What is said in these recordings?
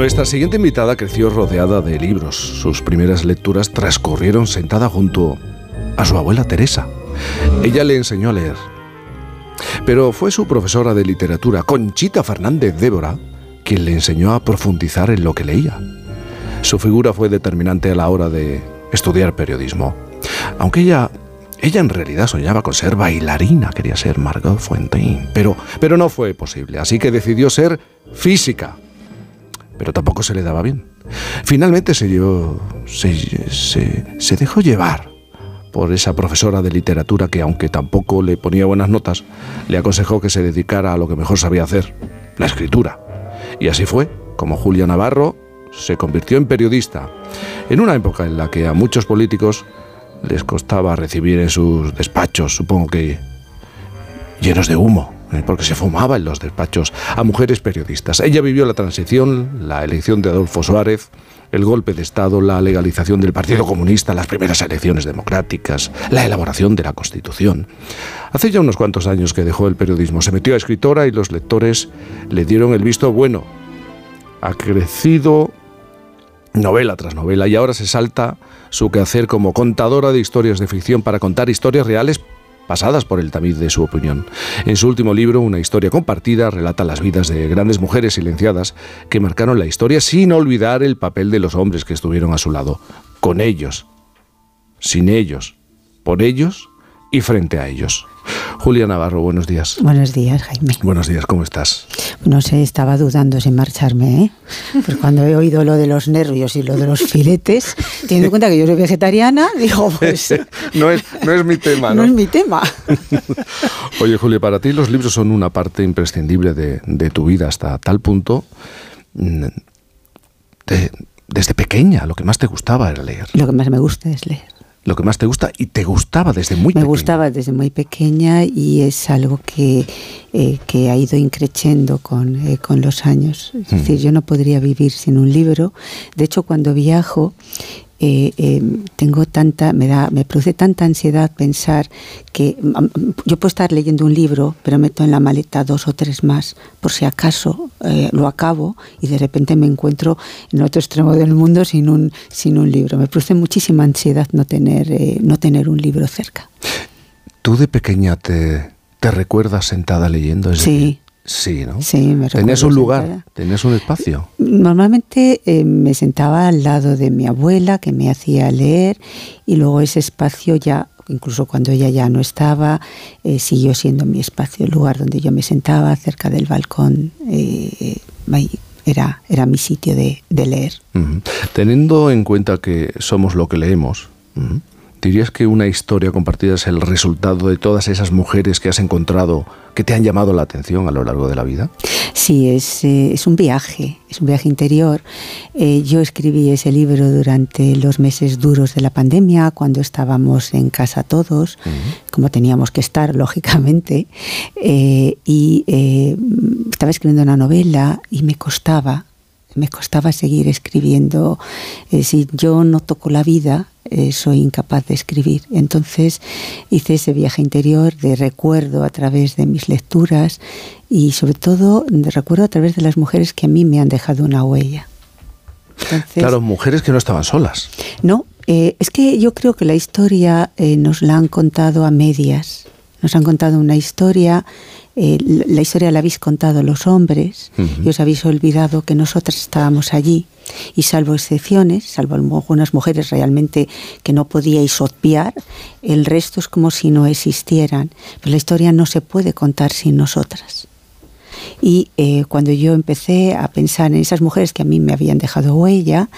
Nuestra siguiente invitada creció rodeada de libros. Sus primeras lecturas transcurrieron sentada junto a su abuela Teresa. Ella le enseñó a leer. Pero fue su profesora de literatura, Conchita Fernández Débora, quien le enseñó a profundizar en lo que leía. Su figura fue determinante a la hora de estudiar periodismo. Aunque ella, ella en realidad soñaba con ser bailarina, quería ser Margot Fontaine, pero, pero no fue posible, así que decidió ser física. Pero tampoco se le daba bien. Finalmente se, se, se dejó llevar por esa profesora de literatura que, aunque tampoco le ponía buenas notas, le aconsejó que se dedicara a lo que mejor sabía hacer, la escritura. Y así fue, como Julia Navarro se convirtió en periodista, en una época en la que a muchos políticos les costaba recibir en sus despachos, supongo que llenos de humo. Porque se fumaba en los despachos, a mujeres periodistas. Ella vivió la transición, la elección de Adolfo Suárez, el golpe de Estado, la legalización del Partido Comunista, las primeras elecciones democráticas, la elaboración de la Constitución. Hace ya unos cuantos años que dejó el periodismo, se metió a escritora y los lectores le dieron el visto bueno. Ha crecido novela tras novela y ahora se salta su quehacer como contadora de historias de ficción para contar historias reales pasadas por el tamiz de su opinión. En su último libro, Una historia compartida, relata las vidas de grandes mujeres silenciadas que marcaron la historia sin olvidar el papel de los hombres que estuvieron a su lado, con ellos, sin ellos, por ellos y frente a ellos. Julia Navarro, buenos días. Buenos días, Jaime. Buenos días, ¿cómo estás? No sé, estaba dudando sin marcharme, ¿eh? Pues cuando he oído lo de los nervios y lo de los filetes, teniendo en cuenta que yo soy vegetariana, digo, pues... no, es, no es mi tema, ¿no? No es mi tema. Oye, Julia, para ti los libros son una parte imprescindible de, de tu vida hasta tal punto... Mm, de, desde pequeña, lo que más te gustaba era leer. Lo que más me gusta es leer lo que más te gusta y te gustaba desde muy pequeña. Me gustaba desde muy pequeña y es algo que, eh, que ha ido increciendo con, eh, con los años. Es decir, yo no podría vivir sin un libro. De hecho, cuando viajo, eh, eh, tengo tanta, me da, me produce tanta ansiedad pensar que yo puedo estar leyendo un libro, pero meto en la maleta dos o tres más, por si acaso eh, lo acabo y de repente me encuentro en otro extremo del mundo sin un, sin un libro. Me produce muchísima ansiedad no tener, no tener un libro cerca. ¿Tú de pequeña te, te recuerdas sentada leyendo? sí. Sí, ¿no? Sí, me ¿Tenías un lugar? ¿Tenías un espacio? Normalmente eh, me sentaba al lado de mi abuela que me hacía leer y luego ese espacio ya, incluso cuando ella ya no estaba, eh, siguió siendo mi espacio, el lugar donde yo me sentaba cerca del balcón. Eh, era, era mi sitio de, leer. Teniendo en cuenta que somos lo que leemos, ¿Dirías que una historia compartida es el resultado de todas esas mujeres que has encontrado que te han llamado la atención a lo largo de la vida? Sí, es, eh, es un viaje, es un viaje interior. Eh, yo escribí ese libro durante los meses duros de la pandemia, cuando estábamos en casa todos, como teníamos que estar, lógicamente, eh, y estaba escribiendo una novela y me costaba me costaba seguir escribiendo. si yo no toco la vida, eh, soy incapaz de escribir. Entonces hice ese viaje interior de recuerdo a través de mis lecturas y sobre todo de recuerdo a través de las mujeres que a mí me han dejado una huella. claro, mujeres que no estaban solas. No, eh, es que yo creo que la historia eh, nos la han contado a medias. Nos han contado una historia eh, la historia la habéis contado los hombres y os habéis olvidado que nosotras estábamos allí y salvo excepciones, salvo algunas mujeres realmente que no podíais obviar, el resto es como si no existieran. Pero la historia no se puede contar sin nosotras. Y eh, cuando yo empecé a pensar en esas mujeres que a mí me habían dejado huella,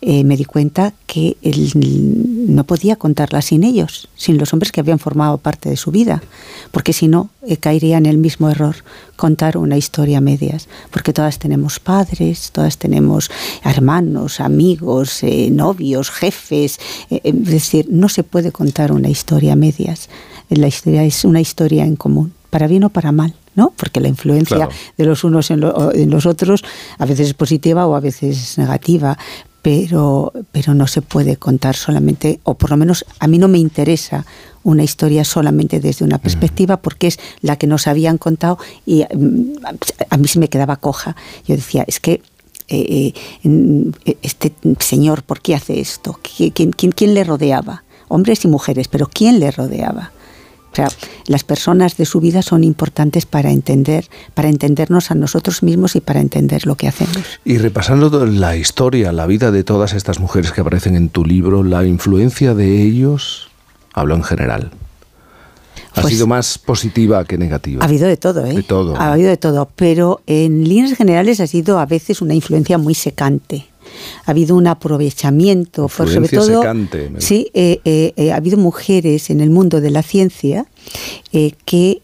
eh, me di cuenta que no podía contarlas sin ellos, sin los hombres que habían formado parte de su vida, porque si no, eh, caería en el mismo error contar una historia a medias, porque todas tenemos padres, todas tenemos hermanos, amigos, novios, jefes, es decir, no se puede contar una historia a medias, la historia es una historia en común, para bien o para mal. ¿No? Porque la influencia de los unos en, los otros a veces es positiva o a veces es negativa, pero, pero no se puede contar solamente, o por lo menos a mí no me interesa una historia solamente desde una perspectiva porque es la que nos habían contado y mm, a mí se me quedaba coja. Yo decía, es que eh, eh, este señor, ¿por qué hace esto? ¿Quién, quién, quién le rodeaba? Hombres y mujeres, pero ¿quién le rodeaba? O sea, las personas de su vida son importantes para entender, para entendernos a nosotros mismos y para entender lo que hacemos. Y repasando la historia, la vida de todas estas mujeres que aparecen en tu libro, la influencia de ellos, hablo en general. ¿Ha pues sido más positiva que negativa? Ha habido de todo, ¿eh? De todo. Ha habido de todo, pero en líneas generales ha sido a veces una influencia muy secante ha habido un aprovechamiento, por sobre todo, sí, eh, eh, eh, ha habido mujeres en el mundo de la ciencia que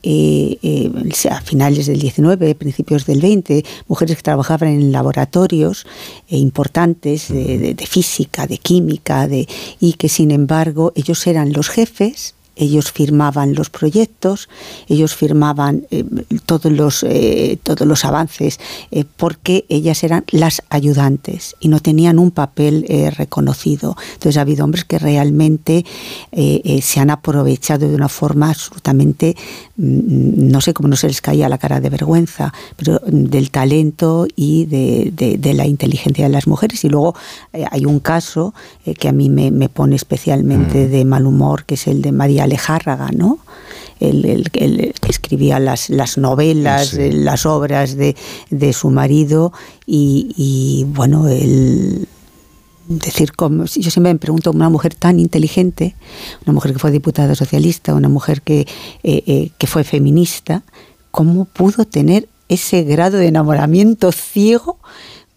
a finales del 19, principios del 20, mujeres que trabajaban en laboratorios importantes de, física, de química, de, y que sin embargo ellos eran los jefes ellos firmaban los proyectos, ellos firmaban eh, todos, los, eh, todos los avances, eh, porque ellas eran las ayudantes y no tenían un papel reconocido. Entonces ha habido hombres que realmente se han aprovechado de una forma absolutamente, mm, no sé cómo no se les caía la cara de vergüenza, pero del talento y de, la inteligencia de las mujeres. Y luego hay un caso que a mí me, pone especialmente mm. de mal humor, que es el de María Alejárraga, ¿no? El, que escribía las, las novelas, eh, las obras de, su marido y, bueno, el decir como yo siempre me pregunto una mujer tan inteligente una mujer que fue diputada socialista una mujer que, eh, eh, que fue feminista cómo pudo tener ese grado de enamoramiento ciego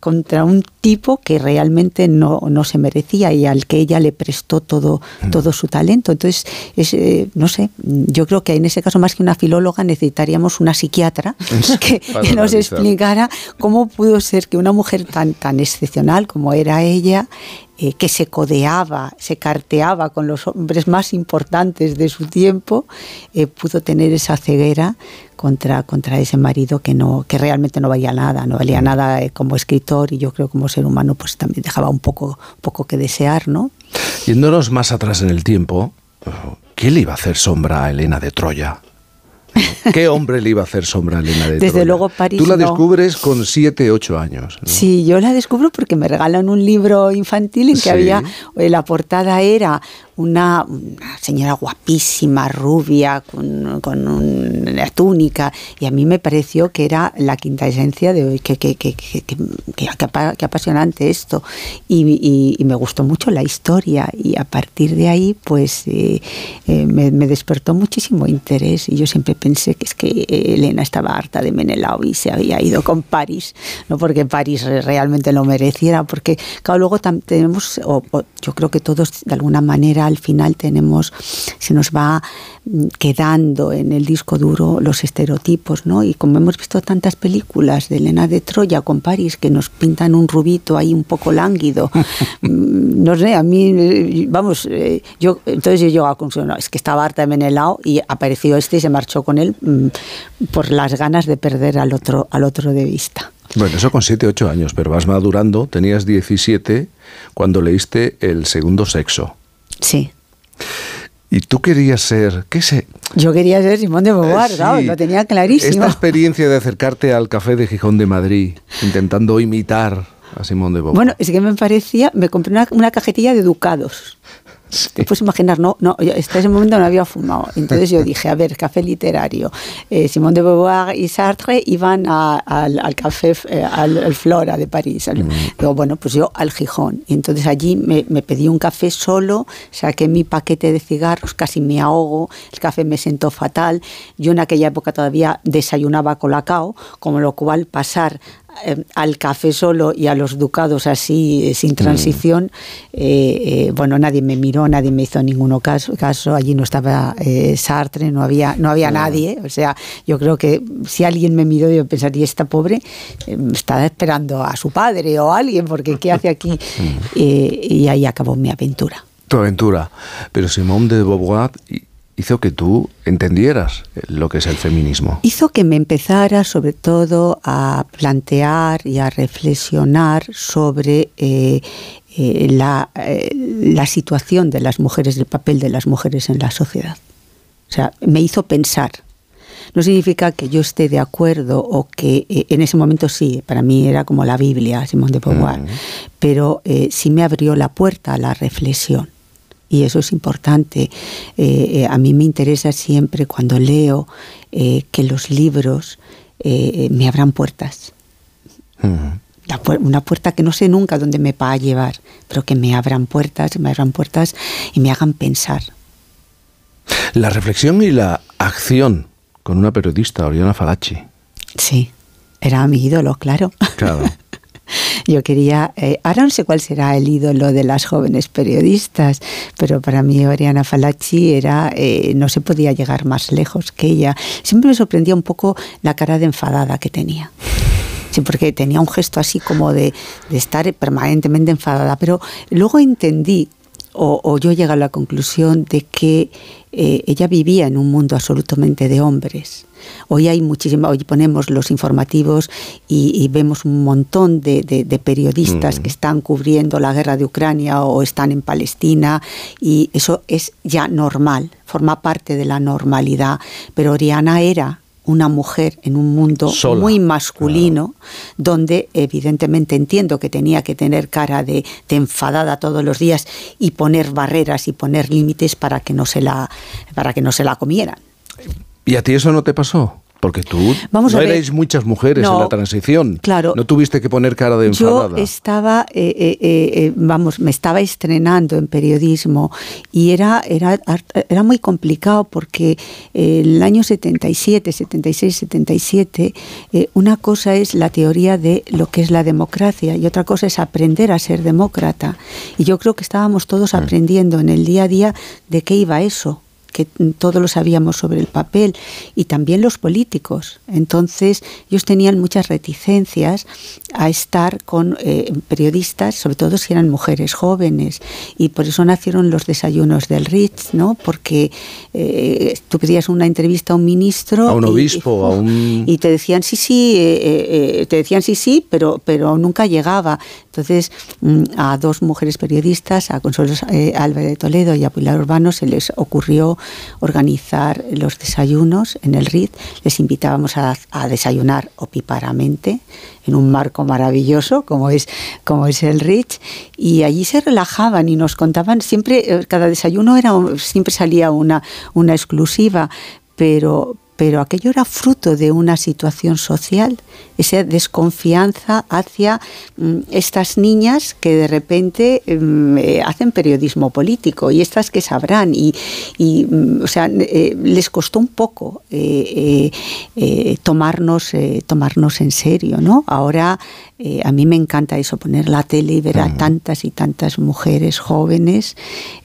contra un tipo que realmente no, no, se merecía y al que ella le prestó todo, mm. todo su talento. Entonces, es, eh, no sé, yo creo que en ese caso más que una filóloga necesitaríamos una psiquiatra que, nos explicara cómo pudo ser que una mujer tan, tan excepcional como era ella eh, que se codeaba, se carteaba con los hombres más importantes de su tiempo, eh, pudo tener esa ceguera contra, contra ese marido que, no, que realmente no valía nada, no valía nada eh, como escritor y yo creo como ser humano pues también dejaba un poco, poco que desear, ¿no? Yéndonos más atrás en el tiempo, ¿quién le iba a hacer sombra a Elena de Troya? ¿Qué hombre le iba a hacer sombra a Elena de Desde luego París. Tú la descubres con 7, 8 años. Sí, yo la descubro porque me regalan un libro infantil en que había, eh, la portada era una, señora guapísima, rubia, con, una túnica, y a mí me pareció que era la quinta esencia de hoy, que, que, que, que apasionante esto, y, me gustó mucho la historia, y a partir de ahí, pues eh, eh, me, despertó muchísimo interés, y yo siempre pensé que es que Elena estaba harta de Menelao y se había ido con París, no porque París realmente lo mereciera, porque claro, luego tenemos, yo creo que todos de alguna manera al final tenemos, se nos va mm, quedando en el disco duro los estereotipos, ¿no? Y como hemos visto tantas películas de Elena de Troya con París que nos pintan un rubito ahí un poco lánguido, mm, no sé, a mí, vamos, eh, yo entonces yo llego a conclusión, no, es que estaba harta de Menelao y apareció este y se marchó con él mm, por las ganas de perder al otro, al otro de vista. Bueno, eso con 7, 8 años, pero vas madurando, tenías 17 cuando leíste El segundo sexo. Sí. ¿Y tú querías ser, qué sé? Yo quería ser Simón de Beauvoir, eh, lo tenía clarísimo. Esta experiencia de acercarte al café de Gijón de Madrid, intentando imitar a Simón de Beauvoir. Bueno, es que me parecía, me compré una, una cajetilla de ducados te puedes imaginar, no, no, yo hasta ese momento no había fumado. Entonces yo dije, a ver, café literario. Eh, Simón de Beauvoir y Sartre iban al, café, eh, al, Flora de París. Digo, bueno, pues yo al Gijón. Y entonces allí me, me, pedí un café solo, saqué mi paquete de cigarros, casi me ahogo, el café me sentó fatal. Yo en aquella época todavía desayunaba colacao, como lo cual pasar eh, al café solo y a los ducados así, eh, sin mm. transición, eh, bueno, nadie me miró, nadie me hizo ninguno caso, caso allí no estaba Sartre, no había, no había nadie, o sea, yo creo que si alguien me miró yo pensaría, esta pobre está esperando a su padre o a alguien, porque ¿qué hace aquí? Mm. y ahí acabó mi aventura. Tu aventura, pero Simón de Beauvoir hizo que tú entendieras lo que es el feminismo? Hizo que me empezara sobre todo a plantear y a reflexionar sobre eh, eh, la, eh, la situación de las mujeres, el papel de las mujeres en la sociedad. O sea, me hizo pensar no significa que yo esté de acuerdo o que eh, en ese momento sí, para mí era como la Biblia, Simón de Beauvoir, pero eh, sí me abrió la puerta a la reflexión. Y eso es importante. a mí me interesa siempre cuando leo que los libros me abran puertas una puerta que no sé nunca dónde me va a llevar, pero que me abran puertas, me abran puertas y me hagan pensar. La reflexión y la acción con una periodista, Oriana Falachi. Sí, era mi ídolo, claro. Claro. Yo quería, eh, ahora no sé cuál será el ídolo de las jóvenes periodistas, pero para mí Oriana Falachi era, eh, no se podía llegar más lejos que ella. Siempre me sorprendía un poco la cara de enfadada que tenía. Sí, porque tenía un gesto así como de, estar permanentemente enfadada. Pero luego entendí, o, yo llegué a la conclusión de que eh, ella vivía en un mundo absolutamente de hombres. Hoy hay muchísimo, hoy ponemos los informativos y, vemos un montón de, periodistas mm. que están cubriendo la guerra de Ucrania o están en Palestina y eso es ya normal, forma parte de la normalidad. Pero Oriana era una mujer en un mundo muy masculino, donde evidentemente entiendo que tenía que tener cara de, enfadada todos los días y poner barreras y poner límites para que no se la para que no se la comieran. ¿Y a ti eso no te pasó? Porque tú Vamos no erais muchas mujeres en la transición. Claro. No tuviste que poner cara de enfadada. Yo estaba, eh, eh, eh, vamos, me estaba estrenando en periodismo y era, era, era muy complicado porque el año 77, 76, 77, una cosa es la teoría de lo que es la democracia y otra cosa es aprender a ser demócrata. Y yo creo que estábamos todos aprendiendo en el día a día de qué iba eso que todos lo sabíamos sobre el papel, y también los políticos. Entonces, ellos tenían muchas reticencias a estar con eh, periodistas, sobre todo si eran mujeres jóvenes, y por eso nacieron los desayunos del Ritz, ¿no? Porque eh, tú pedías una entrevista a un ministro. A un obispo, y, a un. Y te decían sí, sí, eh, te decían sí, sí, pero, pero nunca llegaba. Entonces, mm, a dos mujeres periodistas, a Consuelo Álvarez de Toledo y a Pilar Urbano, se les ocurrió organizar los desayunos en el RID. Les invitábamos a, desayunar opíparamente en un marco maravilloso como es, como es el RID y allí se relajaban y nos contaban siempre, eh, cada desayuno era, siempre salía una, una exclusiva, pero, pero aquello era fruto de una situación social, esa desconfianza hacia mm, estas niñas que de repente mm, eh, hacen periodismo político y estas que sabrán y, mm, o sea, eh, les costó un poco eh, tomarnos, tomarnos en serio, ¿no? Ahora a mí me encanta eso, poner la tele y ver a tantas y tantas mujeres jóvenes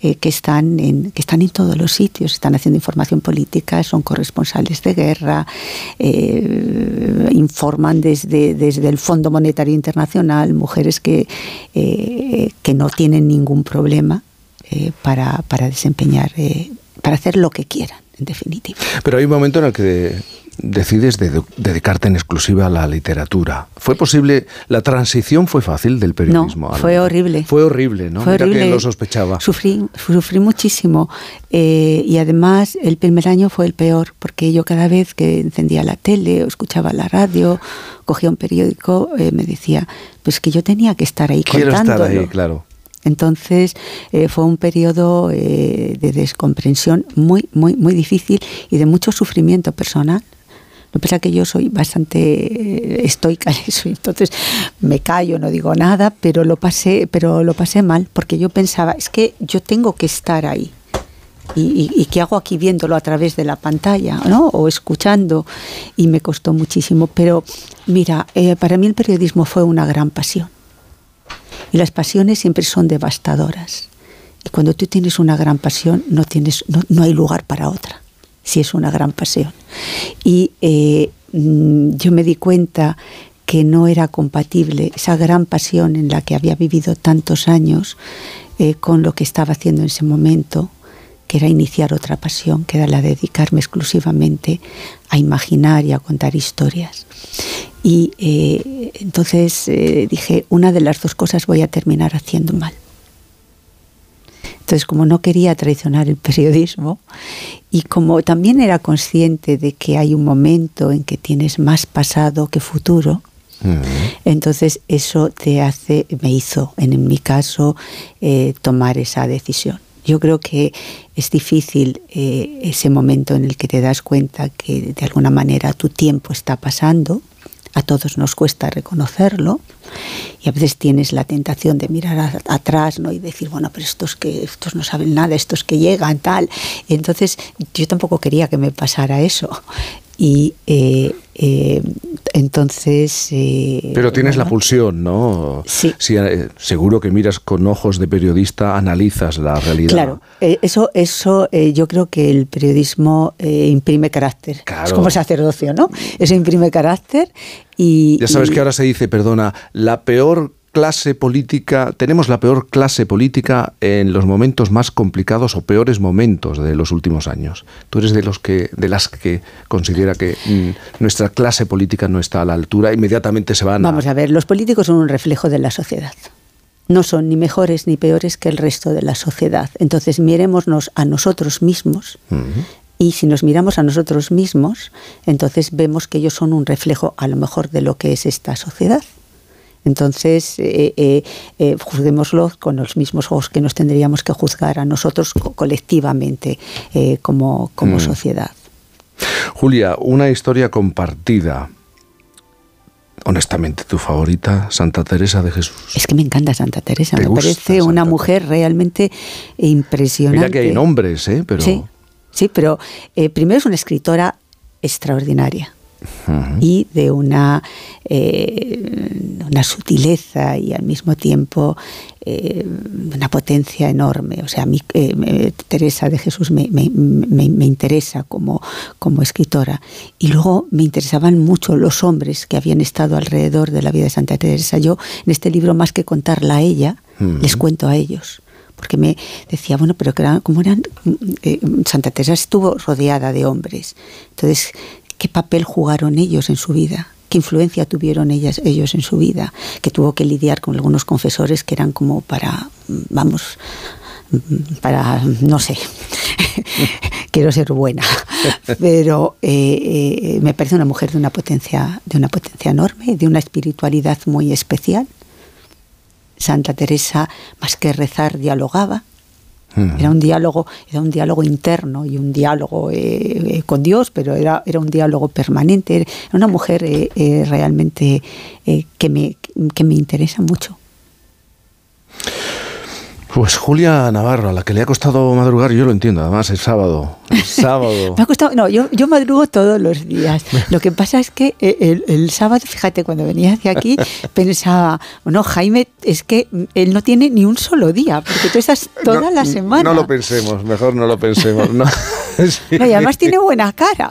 que, están en, que están en todos los sitios, están haciendo información política, son corresponsales de guerra, eh, informan desde, desde el Fondo Monetario Internacional, mujeres que, eh, que no tienen ningún problema eh, para, para, desempeñar, para hacer lo que quieran, en definitiva. Pero hay un momento en el que decides dedicarte en exclusiva a la literatura. ¿Fue posible, la transición fue fácil del periodismo? No, fue horrible. Fue horrible, ¿no? Fue horrible. que lo sospechaba. Sufrí, sufrí muchísimo eh, y además el primer año fue el peor porque yo cada vez que encendía la tele o escuchaba la radio, cogía un periódico, eh, me decía, pues que yo tenía que estar ahí Quiero estar ahí, claro. Entonces eh, fue un periodo de descomprensión muy, muy, muy difícil y de mucho sufrimiento personal. Lo que pasa que yo soy bastante eh, estoica en eso, entonces me callo, no digo nada, pero lo pasé, pero lo pasé mal, porque yo pensaba, es que yo tengo que estar ahí. Y, qué hago aquí viéndolo a través de la pantalla ¿no? o escuchando y me costó muchísimo pero mira eh, para mí el periodismo fue una gran pasión y las pasiones siempre son devastadoras y cuando tú tienes una gran pasión no tienes no hay lugar para otra si es una gran pasión. Y eh, mm, yo me di cuenta que no era compatible esa gran pasión en la que había vivido tantos años eh, con lo que estaba haciendo en ese momento, que era iniciar otra pasión, que era la de dedicarme exclusivamente a imaginar y a contar historias. Y eh, entonces dije, una de las dos cosas voy a terminar haciendo mal. Entonces, como no quería traicionar el periodismo y como también era consciente de que hay un momento en que tienes más pasado que futuro, entonces eso te hace, me hizo, en mi caso, eh, tomar esa decisión. Yo creo que es difícil eh, ese momento en el que te das cuenta que de alguna manera tu tiempo está pasando. A todos nos cuesta reconocerlo y a veces tienes la tentación de mirar atrás ¿no? y decir, bueno, pero estos que estos no saben nada, estos que llegan, tal. Entonces yo tampoco quería que me pasara eso. Y eh, eh, entonces... Eh, Pero tienes la pulsión, ¿no? Sí. seguro que miras con ojos de periodista, analizas la realidad. Claro, eso, eso yo creo que el periodismo imprime carácter. Es como sacerdocio, ¿no? Eso imprime carácter y... Ya sabes que ahora se dice, perdona, la peor clase política, tenemos la peor clase política en los momentos más complicados o peores momentos de los últimos años. Tú eres de los que de las que considera que mm, nuestra clase política no está a la altura, inmediatamente se van Vamos a... ver, los políticos son un reflejo de la sociedad. No son ni mejores ni peores que el resto de la sociedad. Entonces, mirémonos a nosotros mismos Y si nos miramos a nosotros mismos, entonces vemos que ellos son un reflejo a lo mejor de lo que es esta sociedad. Entonces, eh, eh, eh con los mismos ojos que nos tendríamos que juzgar a nosotros colectivamente eh, como, como mm. sociedad. Julia, una historia compartida. Honestamente, tu favorita, Santa Teresa de Jesús. Es que me encanta Santa Teresa, me parece una mujer realmente impresionante. Mira que hay nombres, ¿eh? Pero... Sí, sí pero primero es una escritora extraordinaria y de una, eh, una sutileza y al mismo tiempo eh, una potencia enorme. O sea, a mí eh, Teresa de Jesús me, interesa como, como escritora. Y luego me interesaban mucho los hombres que habían estado alrededor de la vida de Santa Teresa. Yo en este libro, más que contarla a ella, les cuento a ellos porque me decía, bueno, pero como eran, Santa Teresa estuvo rodeada de hombres, entonces qué papel jugaron ellos en su vida, qué influencia tuvieron ellas, ellos en su vida, que tuvo que lidiar con algunos confesores que eran como para, vamos, para, no sé, quiero ser buena, pero eh, eh, me parece una mujer de una potencia, de una potencia enorme, de una espiritualidad muy especial. Santa Teresa, más que rezar, dialogaba, era un diálogo, era un diálogo interno y un diálogo eh, eh, con Dios, pero era, era un diálogo permanente. Era una mujer eh, realmente que, me, que me interesa mucho. Pues Julia Navarro, a la que le ha costado madrugar, yo lo entiendo, además es sábado. sábado. Me ha costado, no, yo, yo madrugo todos los días. Lo que pasa es que eh, el, sábado, fíjate, cuando venía hacia aquí, pensaba, bueno, Jaime, es que él no tiene ni un solo día, porque tú estás toda la semana. No lo pensemos, mejor no lo pensemos. No. y además tiene buena cara.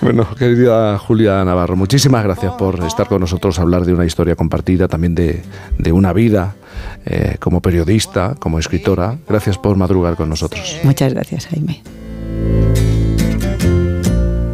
bueno, querida Julia Navarro, muchísimas gracias por estar con nosotros, hablar de una historia compartida, también de, de una vida eh, como periodista, como escritora. Gracias por madrugar con nosotros. Muchas gracias, Jaime.